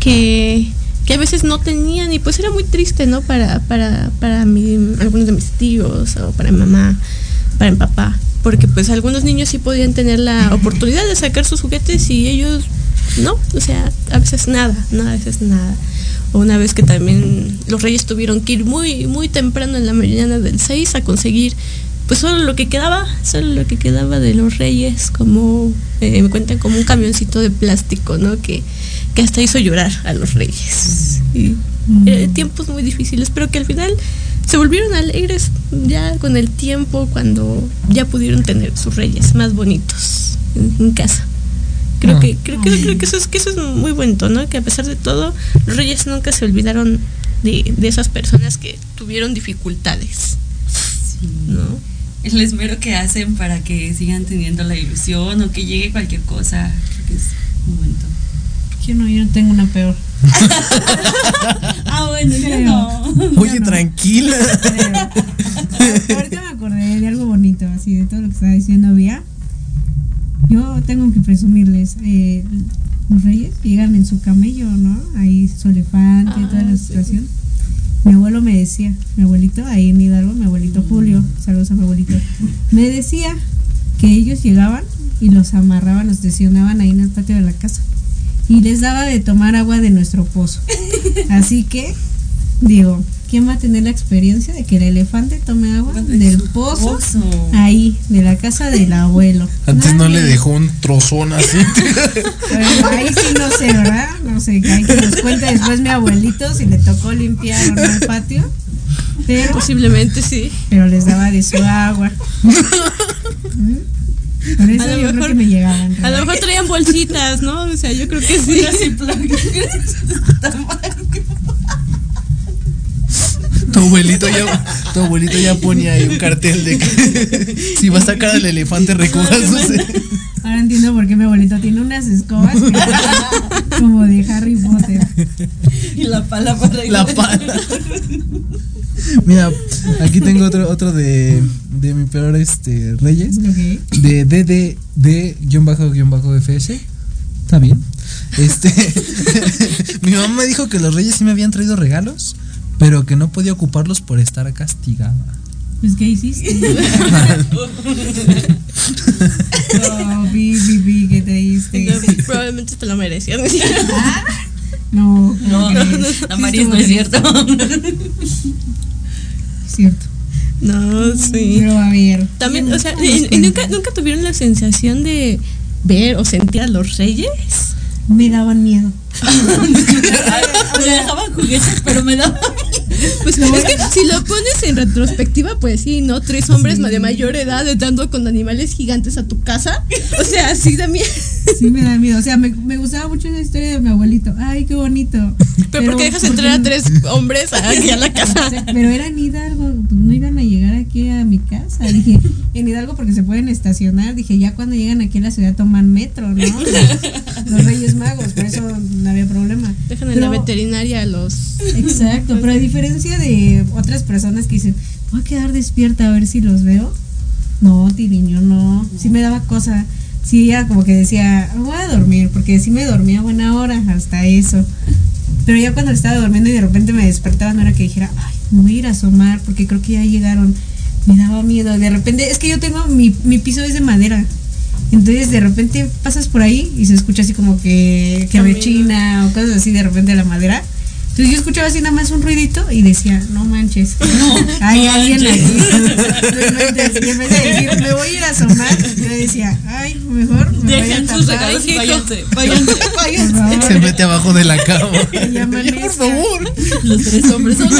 que, que a veces no tenían y pues era muy triste, ¿no? Para, para, para mi- algunos de mis tíos o para mi mamá, para mi papá. porque pues algunos niños sí podían tener la oportunidad de sacar sus juguetes y ellos no, o sea, a veces nada, no, a veces nada. Una vez que también los reyes tuvieron que ir muy, muy temprano en la mañana del 6 a conseguir pues solo lo que quedaba, solo lo que quedaba de los reyes, como eh, me cuentan como un camioncito de plástico, ¿no? Que, que hasta hizo llorar a los reyes. Y eh, tiempos muy difíciles, pero que al final se volvieron alegres ya con el tiempo cuando ya pudieron tener sus reyes más bonitos en, en casa. Creo Ah. que creo que creo que eso es que eso es muy bonito, ¿no? Que a pesar de todo los reyes nunca se olvidaron de, de esas personas que tuvieron dificultades, ¿no? El esmero que hacen para que sigan teniendo la ilusión o que llegue cualquier cosa. Creo que es muy bonito. Yo no, yo no tengo una peor. [laughs] Ah, bueno, yo Creo. no. Oye, tranquila. Ahorita me acordé de algo bonito, así de todo lo que estaba diciendo Vía. Yo tengo que presumirles, eh, los reyes llegan en su camello, ¿no? Ahí su elefante, toda la situación. Mi abuelo me decía, mi abuelito, ahí en Hidalgo, mi abuelito Julio, saludos a mi abuelito, me decía que ellos llegaban y los amarraban, los estacionaban ahí en el patio de la casa y les daba de tomar agua de nuestro pozo. [laughs] Así que, digo, ¿quién va a tener la experiencia de que el elefante tome agua del pozo Pozo. ahí, de la casa del abuelo? Antes no le dejó un trozón así. [laughs] Bueno, ahí sí no sé, ¿verdad? No sé, que hay que nos cuente después mi abuelito si le tocó limpiar o no el patio. Pero, Posiblemente sí. pero les daba de su agua. ¿Mm? [laughs] Por eso A lo yo creo mejor- que me llegaban. A lo mejor traían bolsitas, ¿no? O sea, yo creo que sí. [laughs] Tu abuelito ya, [laughs] tu abuelito ya ponía ahí un cartel de que [laughs] si va a sacar al elefante recoja sus Ahora entiendo por qué mi abuelito tiene unas escobas que- [laughs] como de Harry Potter. Y la pala para la pala. Mira, aquí tengo otro otro de, de mi peor este Reyes Ok. de DD de guion bajo guion bajo FS. Está bien. Este mi mamá me dijo que los Reyes sí me habían traído regalos, pero que no podía ocuparlos por estar castigada. Pues, ¿qué hiciste? [laughs] No, vi, vi, vi, ¿qué te diste? Probablemente te lo merecías. [laughs] No, No, Maris no estuvo es cierto. Cierto. No, sí. Pero a ver. También, ¿quién o sea, ¿y- y nunca, nunca tuvieron la sensación de ver o sentir a los reyes? Me daban miedo. [laughs] Me dejaban juguetes, pero me daban. Pues es que si lo pones en retrospectiva, pues sí, ¿no? Tres hombres de mayor edad entrando con animales gigantes a tu casa. O sea, sí también. [laughs] Sí me da miedo. O sea, me, me gustaba mucho esa historia de mi abuelito. Ay, qué bonito. [laughs] Pero, ¿por qué dejas entrar a tres hombres [laughs] aquí a la casa? Pero era en Hidalgo, pues no iban a llegar aquí a mi casa. Dije, en Hidalgo porque se pueden estacionar. Dije, ya cuando llegan aquí a la ciudad toman metro, ¿no? Los Reyes Magos, por eso no había problema. Dejan en la Pero- veterinaria a los. Exacto, pero a diferencia de otras personas que dicen, voy a quedar despierta a ver si los veo. No, Tiriño, no. Sí me daba cosa. Sí, ya como que decía, "Me voy a dormir, porque sí me dormía buena hora, hasta eso. Pero ya cuando estaba durmiendo y de repente me despertaba, no era que dijera, ay, me voy a ir a asomar, porque creo que ya llegaron. Me daba miedo. De repente, es que yo tengo, mi, mi piso es de madera. Entonces de repente pasas por ahí y se escucha así como que, que rechina o cosas así de repente de la madera. Entonces yo escuchaba así nada más un ruidito y decía, no manches, hay alguien aquí. [laughs] No y en vez de decir, me voy a ir a asomar, yo decía, ay, mejor me voy a Dejen sus regalos y váyanse, váyanse, [laughs] váyanse. Se mete abajo de la cama. [laughs] Por favor. Los tres hombres son.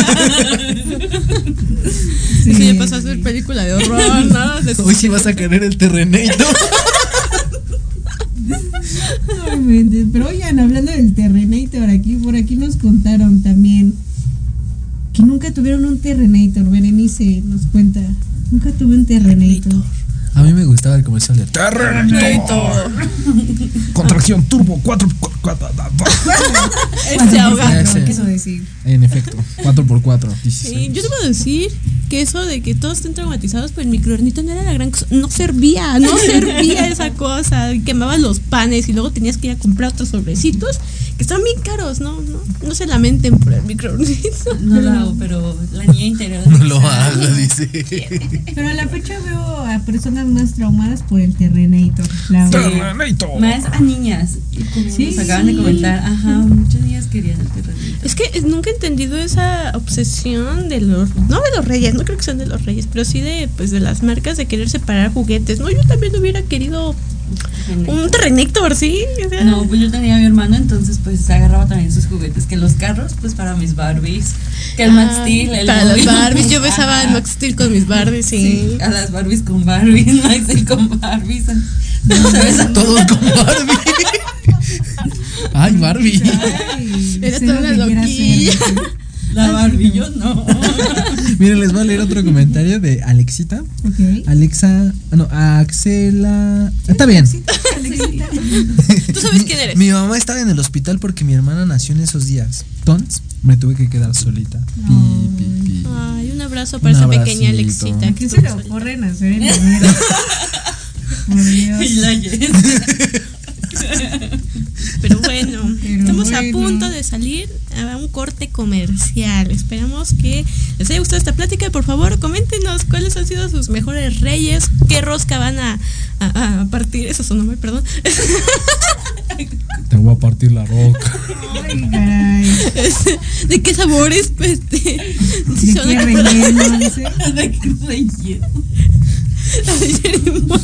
Sí. Eso ya pasó a ser película de horror, ¿no? Hoy sí vas a querer el terrenito. Pero oigan, hablando del Terrenator, aquí, por aquí nos contaron también que nunca tuvieron un Terrenator. Berenice nos cuenta. Nunca tuve un Terrenator. A mí me gustaba el comercial de Terrenator. Contracción turbo 4 Este ahoga. Ese. ¿Qué quiso decir? En efecto, 4x4. Sí, yo te puedo decir que eso de que todos estén traumatizados por el microornito no era la gran cosa. No servía, no [laughs] servía esa cosa. cosa, y quemabas los panes y luego tenías que ir a comprar otros sobrecitos que están bien caros, ¿no? No, no se lamenten por el microorganismo. [laughs] No lo hago, pero la niña interior. No lo haga, dice. Pero a la fecha veo a personas más traumadas por el Terrenator. La verdad. Más a niñas. Como Sí, nos acaban de sí. comentar, ajá, muchas niñas querían el terrenito. Es que nunca he entendido esa obsesión de los, no de los reyes, no creo que sean de los reyes, pero sí de, pues, de las marcas de querer separar juguetes. No, yo también hubiera querido un Terrenator, sí. No, pues yo tenía a mi hermano, entonces pues agarraba también sus juguetes, que los carros, pues para mis Barbies, que el Max ah, Steel, el para las Bobby. Barbies, yo [laughs] besaba al. Max Steel con mis Barbies, sí. Sí, a las Barbies con Barbies, [laughs] Max Steel con Barbies. No, se besan Todos con [laughs] Barbie. Ay, Barbie. Era sé toda lo una loquilla. La Barbie, yo no. [laughs] Miren, les voy a leer otro comentario de Alexita. Ok. Alexa. ah, No, Axela. Está bien. [laughs] ¿Tú sabes quién eres? Mi mamá estaba en el hospital porque mi hermana nació en esos días. Entonces, me tuve que quedar solita. Pi, pi, pi. Ay, un abrazo para Un esa pequeña. Alexita. ¿A quién se le ocurre nacer en enero? [laughs] Por Dios. Y la. Pero bueno, [laughs] Pero estamos a punto de salir a un corte comercial. Esperamos que les haya gustado esta plática. Por favor, coméntenos cuáles han sido sus mejores reyes, qué rosca van a, a- a partir. Eso sonó mal, perdón. Te voy a partir la roca. Ay, caray. [laughs] ¿De qué sabores? Pues, este, ¿De van qué relleno? Dice. [laughs] ¿De qué relleno? la de la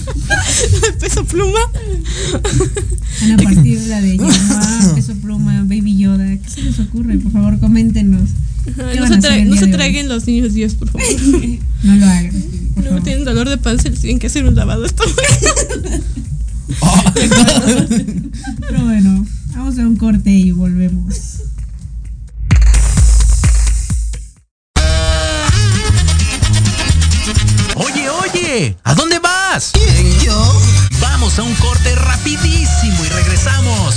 de peso pluma. Van a partir la de Yama, Peso Pluma, Baby Yoda. ¿Qué se les ocurre? Por favor, coméntenos. Ajá, ¿Qué No se, tra- no se traguen los niños Dios, por favor. [laughs] No lo hagan. Luego favor. tienen dolor de panza tienen que hacer un lavado estómago. [laughs] Pero bueno, vamos a un corte y volvemos. Oye, oye, ¿a dónde vas? yo? Vamos a un corte rapidísimo y regresamos.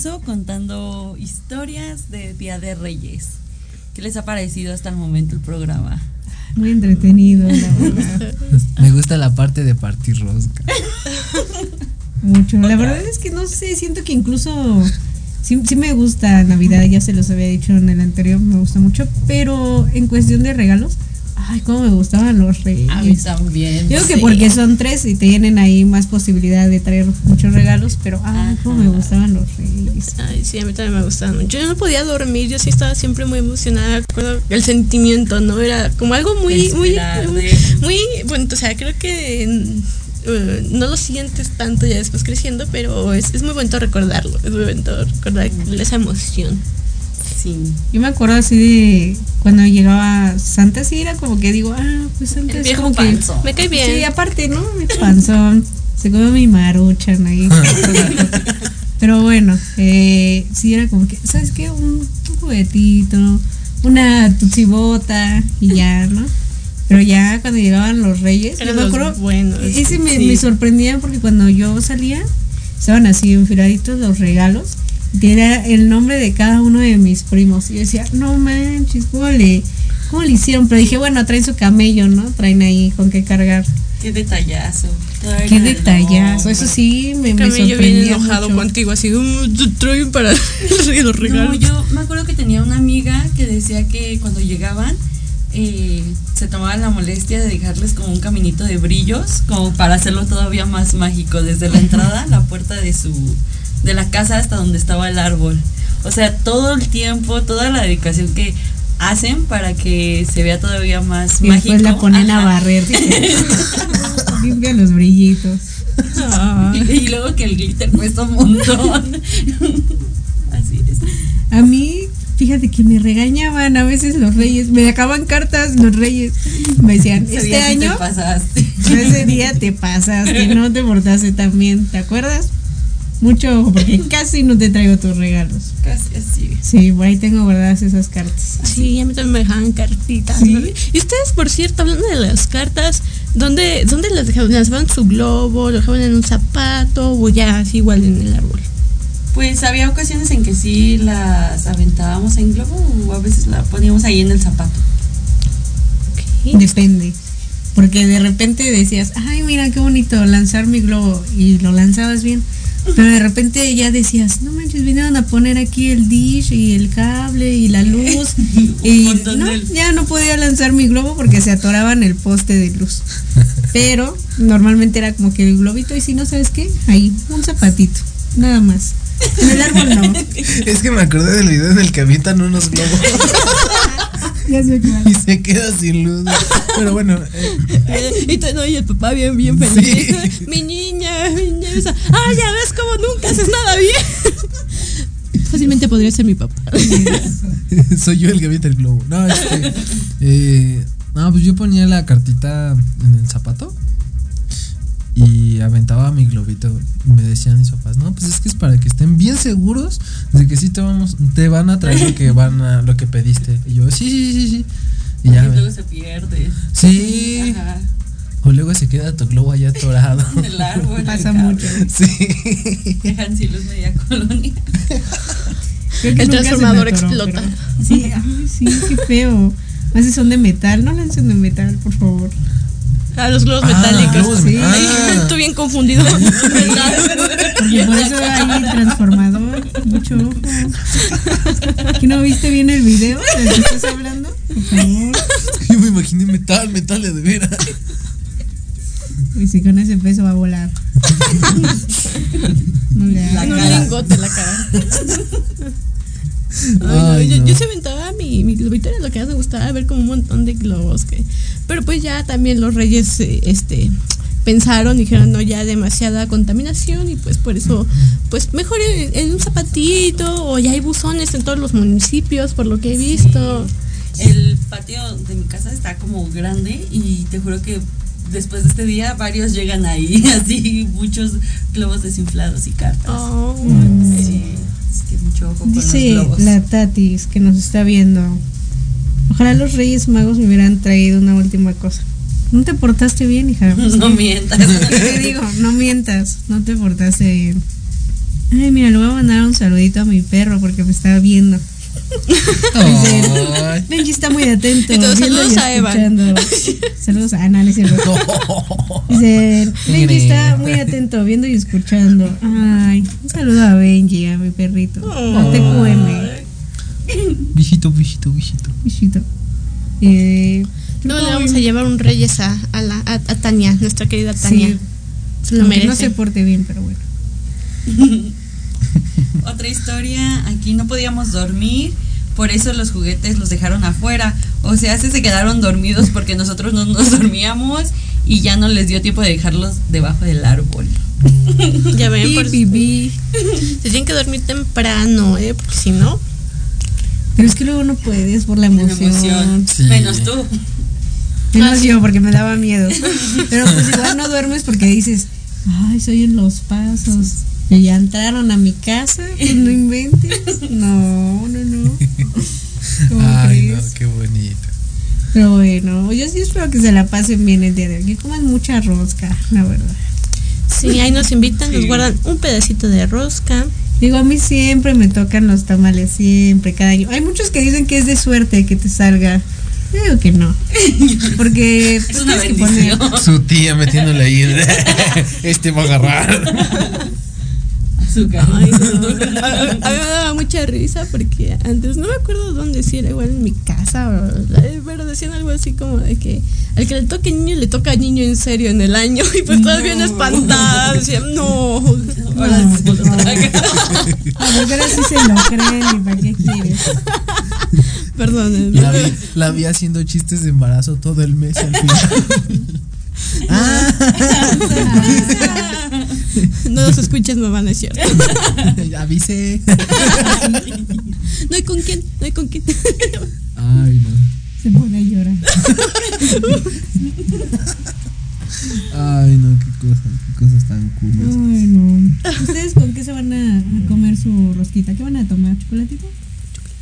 Regreso contando historias de Día de Reyes. ¿Qué les ha parecido hasta el momento el programa? Muy entretenido, la [laughs] verdad. Me gusta la parte de partir rosca. Mucho. La verdad es que no sé, siento que incluso sí, sí me gusta Navidad, ya se los había dicho en el anterior, me gusta mucho, pero en cuestión de regalos, ay, cómo me gustaban los reyes. A mí también. Yo creo que sí. porque son tres y tienen ahí más posibilidad de traer muchos regalos, pero ay, cómo me gustaban los reyes. Ay, sí, a mí también me gustaban mucho. Yo no podía dormir, yo sí estaba siempre muy emocionada. Recuerdo el sentimiento, ¿no? Era como algo muy, muy, Esperarle. muy, bueno, o sea, creo que eh, no lo sientes tanto ya después creciendo, pero es, es muy bonito recordarlo. Es muy bonito recordar esa emoción. Sí. Yo me acuerdo así de cuando llegaba Santa, sí era como que digo, ah, pues Santa El es viejo como que. Me cae bien. Sí, aparte, ¿no? Mi [laughs] panzón. Se come mi maruchan ahí. [laughs] Pero bueno, eh, sí era como que, ¿sabes qué? Un, un juguetito, una tutsibota y ya, ¿no? Pero ya cuando llegaban los reyes, Eran yo me acuerdo, buenos, ese me, sí. me sorprendía porque cuando yo salía, estaban así enfiladitos los regalos. Era el nombre de cada uno de mis primos. Y yo decía, no manches, ¿cómo le, cómo le hicieron? Pero dije, bueno, traen su camello, ¿no? Traen ahí con qué cargar. Qué detallazo. Qué detallazo. Eso sí, me, me Camello bien enojado mucho. contigo, así, "Mm, te traen para [laughs] los regalos. No, yo me acuerdo que tenía una amiga que decía que cuando llegaban eh, se tomaban la molestia de dejarles como un caminito de brillos, como para hacerlo todavía más mágico, desde la entrada, la puerta de su de la casa hasta donde estaba el árbol. O sea, todo el tiempo, toda la dedicación que hacen para que se vea todavía más Y mágico. después la ponen a barrer. [laughs] Limpia los brillitos. y luego que el glitter cuesta un montón. [laughs] Así es. A mí, fíjate que me regañaban a veces los reyes. Me dejaban cartas los reyes. Me decían, este día sí te año, pasaste. ese día te pasaste, no te portaste tan bien. ¿Te acuerdas? Mucho ojo, porque [laughs] casi no te traigo tus regalos. Casi así. Sí, por ahí tengo guardadas esas cartas. Sí, a mí también me dejaban cartitas. Sí. ¿no? Y ustedes, por cierto, hablando de las cartas, ¿dónde, dónde las dejaban? ¿Lanzaban su globo? ¿Lo dejaban en un zapato? ¿O ya así igual en el árbol? Pues había ocasiones en que sí las aventábamos en globo o a veces la poníamos ahí en el zapato. Depende. Porque de repente decías, ay, mira qué bonito lanzar mi globo. Y lo lanzabas bien. Pero de repente ya decías, no manches, vinieron a poner aquí el dish y el cable y la luz. [laughs] y no, ya no podía lanzar mi globo porque se atoraba en el poste de luz. [laughs] Pero normalmente era como que el globito y si no sabes qué, ahí, un zapatito, nada más. En el árbol no. [laughs] Es que me acordé del video en el que avientan unos globos Ya sé cuál. [laughs] y se queda sin luz. Pero bueno, eh, y, te- no, y el papá bien, bien feliz. mi niña, mi niña. esa, Ah, ya ves como nunca haces nada bien. [laughs] Fácilmente podría ser mi papá. [laughs] soy yo el que avienta el globo. No, este. eh, no, pues yo ponía la cartita en el zapato y aventaba mi globito. Y me decían mis papás, no, pues es que es para que estén bien seguros de que sí te vamos, te van a traer lo que [laughs] van a, lo que pediste. Y yo, sí, sí, sí, sí. Y ya. luego se pierde. Sí. Ajá. O luego se queda tu globo allá atorado. [laughs] En el árbol. Pasa el mucho. Sí. Dejan sin luz media colonia. El transformador explota. pero- Sí, ay, sí, qué feo. Más si son de metal, no lancen de metal, por favor. Ah, los globos Ah, metálicos. globos sí. ah. [laughs] estoy bien confundido. Porque por eso hay transformador, mucho ojo. ¿Que no viste bien el video del que estás hablando? Por favor. Yo me imaginé metal, metal de veras. Y si con ese peso va a volar. [laughs] No le un hagas. cara. lingote la cara. Ay, no, Ay, yo, no. yo se aventaba mi, mi globito, era lo que más me gustaba ver como un montón de globos. Que, pero pues ya también los reyes eh, este, pensaron, dijeron, no, ya demasiada contaminación y pues por eso, pues mejor en, en un zapatito o ya hay buzones en todos los municipios, por lo que he visto. El patio de mi casa está como grande y te juro que después de este día varios llegan ahí, [laughs] así muchos globos desinflados y cartas. Oh. Sí, es que mucho ojo con Dice los globos. la Tatis que nos está viendo. Ojalá los Reyes Magos me hubieran traído una última cosa. ¿No te portaste bien, hija? [laughs] No mientas. Te digo, no mientas, no te portaste bien. Ay, mira, le voy a mandar un saludito a mi perro porque me estaba viendo. Ay. Benji está muy atento. Saludos y a escuchando. [laughs] Saludos a Ana. Dice, Benji está muy atento, viendo y escuchando. Ay, un saludo a Benji, a mi perrito. A TQM, Viejito, viejito, viejito. Eh, No le vamos a llevar un Reyes a, a, la, a, a Tania, nuestra querida Tania. Sí. Se lo merece. no se porte bien, pero bueno. [laughs] [laughs] Otra historia, aquí no podíamos dormir, por eso los juguetes los dejaron afuera. O sea, se, se quedaron dormidos porque nosotros no nos dormíamos y ya no les dio tiempo de dejarlos debajo del árbol. Ya ven, por pi. se tienen que dormir temprano, ¿eh? Porque si no, Pero es que luego no puedes por la La emoción. emoción. Sí. Menos tú. Menos yo, porque me daba miedo. [laughs] Pero pues igual no duermes porque dices, ay, soy en los pasos. Y ya entraron a mi casa, [laughs] pues no inventes. No, no, no. [laughs] ¿Cómo Ay, no, qué bonito. Pero bueno, yo sí espero que se la pasen bien el día de hoy. Que coman mucha rosca, la verdad. si ahí nos invitan, nos guardan un pedacito de rosca. Digo, a mí siempre me tocan los tamales, siempre, cada año. Hay muchos que dicen que es de suerte que te salga. Yo digo que no. [laughs] Porque Es pues, una tienes que poner- bendición. Su tía metiéndole ahí. Este va a agarrar. Azúcar. [laughs] Ay, no. a, a- mí me daba mucha risa porque antes no me acuerdo dónde si era igual en mi casa o- pero decían algo así como de que al que le toque niño le toca niño en serio en el año [laughs] y pues todas bien espantadas decían no Ahora sí. Ah, porque ahora sí se lo creen y para qué quieres. [laughs] perdón La vi, la vi haciendo chistes de embarazo todo el mes al final. [laughs] no los escuches mamá no es cierto [laughs] Avisé. [laughs] no hay con quién no hay con quién Ay, no. Se pone a llorar. Ay, no, qué cosas, qué cosas tan curiosas. Ay, no. ¿Ustedes con qué se van a, a comer su rosquita? ¿Qué van a tomar? ¿Chocolatito?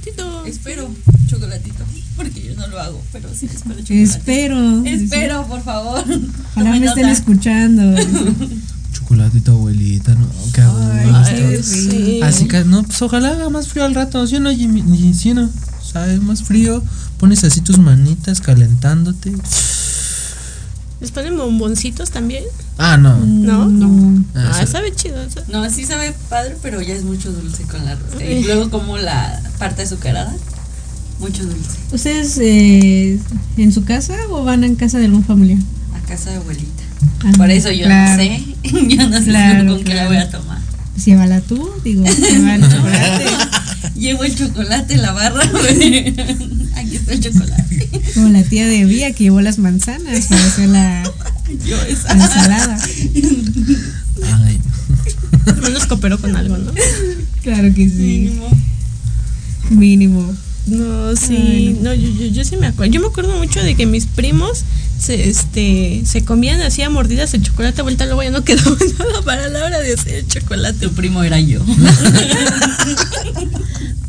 Tito. Espero chocolatito, porque yo no lo hago, pero sí espero chocolate. Espero. Espero, por favor. Ojalá Tome me estén nota. escuchando. Chocolatito, abuelita, no, qué qué sí. Así que, no, pues ojalá haga más frío al rato. ¿Sí o no, Jimmy? ¿Sí o no? ¿Sabes? Más frío. Pones así tus manitas calentándote. les ponen bomboncitos también Ah, no. no No. Ah, ah sabe chido. No, sí sabe padre, pero ya es mucho dulce con la rosca. Y luego como la parte azucarada, mucho dulce. ¿Ustedes eh, en su casa o van en casa de algún familiar? A casa de abuelita. Ah, Por eso yo claro. no sé. [laughs] Yo no sé Claro, con qué la voy a tomar. Pues llévala tú, digo, [laughs] lleva el chocolate. [laughs] Llevo el chocolate en la barra. Aquí está el chocolate. Como la tía de Vía que llevó las manzanas para hacer la, Yo la esa. ensalada. Ay, Al menos cooperó con algo no Claro que sí. Mínimo. Mínimo. No, sí, Ay, no, yo, yo, yo sí me acuerdo. Yo me acuerdo mucho de que mis primos se, este, se comían así a mordidas el chocolate vuelta, luego ya no quedaba [laughs] nada para la hora de hacer el chocolate. Tu primo era yo.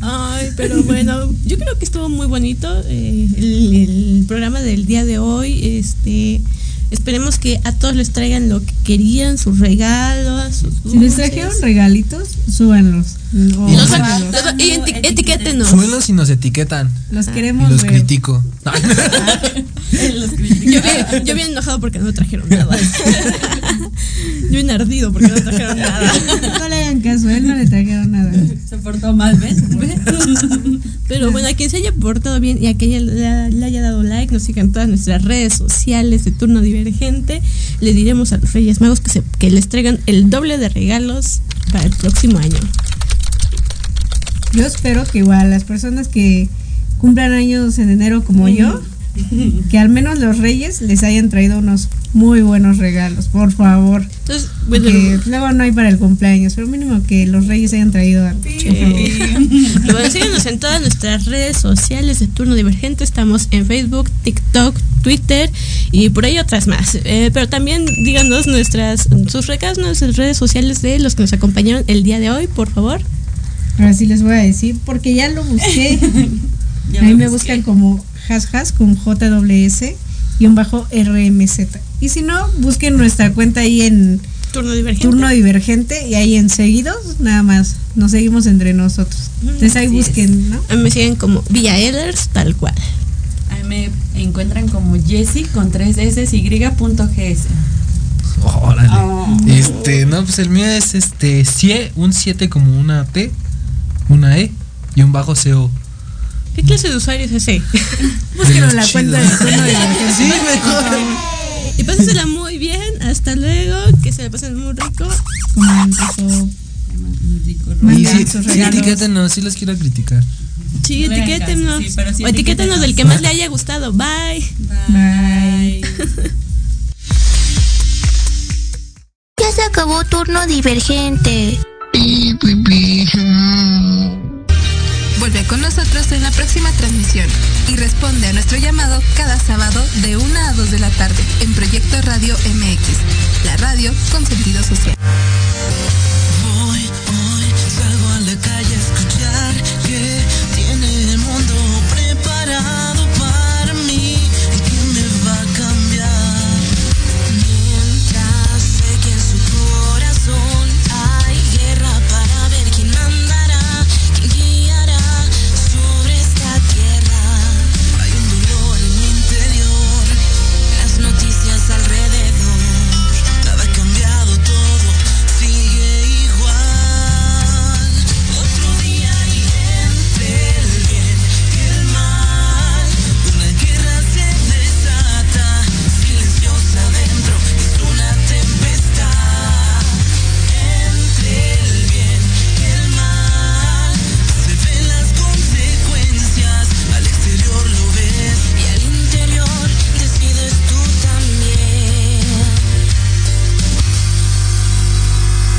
Ay, pero bueno, yo creo que estuvo muy bonito eh, el, el programa del día de hoy. Este, esperemos que a todos les traigan lo que querían, sus regalos. Sus Si les trajeron regalitos, súbanlos. Y Los- y eti- etiquétenos. suelos y nos etiquetan. Los Y queremos los ver. critico. [laughs] Los critico. Yo bien, yo bien enojado porque no me trajeron nada. [laughs] Yo bien ardido porque no me trajeron nada. Caso, él no le trajeron nada. Se portó mal, ¿ves? Pero bueno, a quien se haya portado bien y a quien le, le haya dado like, nos sigan todas nuestras redes sociales de Turno Divergente. Le diremos a los Reyes Magos que, se, que les traigan el doble de regalos para el próximo año. Yo espero que igual las personas que cumplan años en enero como yo, que al menos los reyes les hayan traído unos muy buenos regalos, por favor. Entonces, bueno, Porque luego no hay para el cumpleaños, pero mínimo que los reyes hayan traído algo. favor. [laughs] Y bueno, síganos en todas nuestras redes sociales de Turno Divergente. Estamos en Facebook, TikTok, Twitter y por ahí otras más. Eh, pero también díganos nuestras sus recados, nuestras redes sociales de los que nos acompañaron el día de hoy, por favor. Ahora sí les voy a decir, porque ya lo busqué. [laughs] Ya Ahí me busqué. buscan como hasjas con JWS RMZ. Y si no, busquen nuestra cuenta ahí en, Turno divergente. Turno divergente y ahí enseguidos nada más nos seguimos entre nosotros. Entonces ahí Así busquen, ¿no? A mí Me siguen como Vía Elders, tal cual. Ahí me encuentran como Jessie con 3 S y punto GS. Órale. Oh. Este, no, pues el mío es este, CIE, un 7 como una T, una E y un bajo CO. ¿Qué clase de usuario es ese? [laughs] Búsquenlo en la cuenta de chidos. turno divergente. [laughs] Sí, mejor. Y pásensela muy bien. Hasta luego. Que se la pasen muy rico. Comenten, Y Mandan sí, sus sí, etiquétenos, sí los quiero criticar. Sí, No etiquétenos. caso, sí, pero sí o etiquétenos del que más le haya gustado. Bye. Bye. [laughs] Ya se acabó turno divergente. Vuelve con nosotros en la próxima transmisión y responde a nuestro llamado cada sábado de 1 a 2 de la tarde en Proyecto Radio MX, la radio con sentido social.